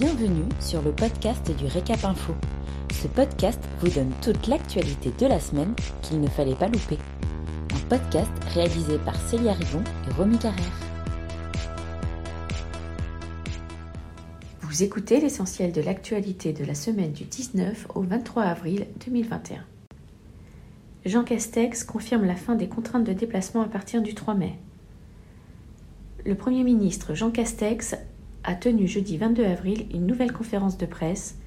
Bienvenue sur le podcast du Récap Info. Ce podcast vous donne toute l'actualité de la semaine qu'il ne fallait pas louper. Un podcast réalisé par Célia Rivon et Romy Carrère. Vous écoutez l'essentiel de l'actualité de la semaine du 19 au 23 avril 2021. Jean Castex confirme la fin des contraintes de déplacement à partir du 3 mai. Le Premier ministre Jean Castex a tenu jeudi 22 avril une nouvelle conférence de presse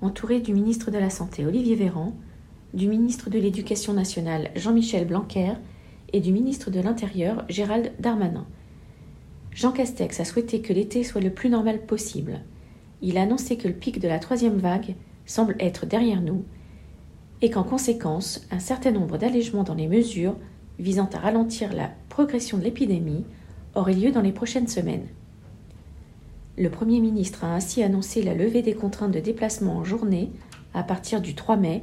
entouré du ministre de la Santé Olivier Véran, du ministre de l'Éducation nationale Jean-Michel Blanquer et du ministre de l'Intérieur Gérald Darmanin. Jean Castex a souhaité que l'été soit le plus normal possible. Il a annoncé que le pic de la troisième vague semble être derrière nous et qu'en conséquence, un certain nombre d'allègements dans les mesures visant à ralentir la progression de l'épidémie auraient lieu dans les prochaines semaines. Le Premier ministre a ainsi annoncé la levée des contraintes de déplacement en journée à partir du 3 mai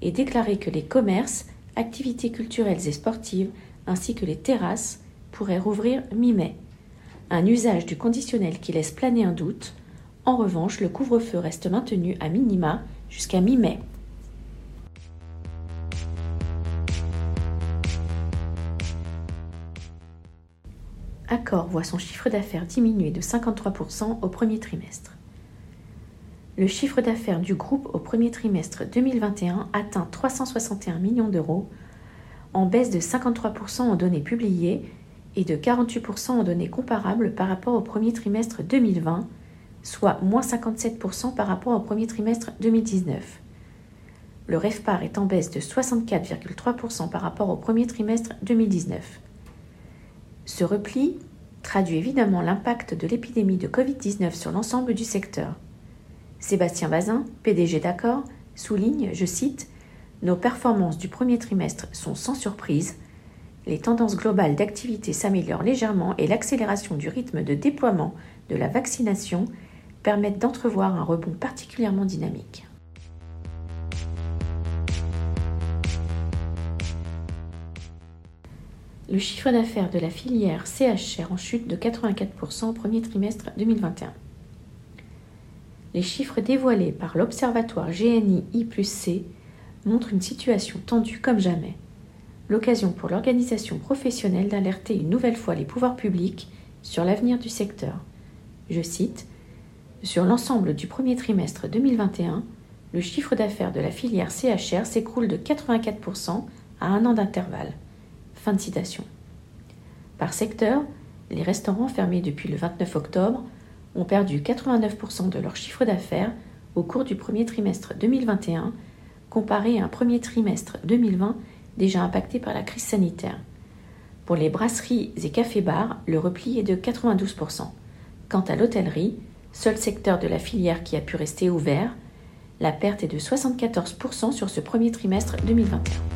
et déclaré que les commerces, activités culturelles et sportives ainsi que les terrasses pourraient rouvrir mi-mai. Un usage du conditionnel qui laisse planer un doute. En revanche, le couvre-feu reste maintenu à minima jusqu'à mi-mai. Accor voit son chiffre d'affaires diminuer de 53% au premier trimestre. Le chiffre d'affaires du groupe au premier trimestre 2021 atteint 361 millions d'euros, en baisse de 53% en données publiées et de 48% en données comparables par rapport au premier trimestre 2020, soit moins 57% par rapport au premier trimestre 2019. Le REFPAR est en baisse de 64,3% par rapport au premier trimestre 2019. Ce repli traduit évidemment l'impact de l'épidémie de Covid-19 sur l'ensemble du secteur. Sébastien Bazin, PDG d'Accord, souligne, je cite, Nos performances du premier trimestre sont sans surprise. Les tendances globales d'activité s'améliorent légèrement et l'accélération du rythme de déploiement de la vaccination permettent d'entrevoir un rebond particulièrement dynamique. Le chiffre d'affaires de la filière CHR en chute de 84% au premier trimestre 2021. Les chiffres dévoilés par l'Observatoire GNI I plus C montrent une situation tendue comme jamais. L'occasion pour l'organisation professionnelle d'alerter une nouvelle fois les pouvoirs publics sur l'avenir du secteur. Je cite Sur l'ensemble du premier trimestre 2021, le chiffre d'affaires de la filière CHR s'écroule de 84% à un an d'intervalle. Fin de citation. Par secteur, les restaurants fermés depuis le 29 octobre ont perdu 89% de leur chiffre d'affaires au cours du premier trimestre 2021, comparé à un premier trimestre 2020 déjà impacté par la crise sanitaire. Pour les brasseries et cafés-bars, le repli est de 92%. Quant à l'hôtellerie, seul secteur de la filière qui a pu rester ouvert, la perte est de 74% sur ce premier trimestre 2021.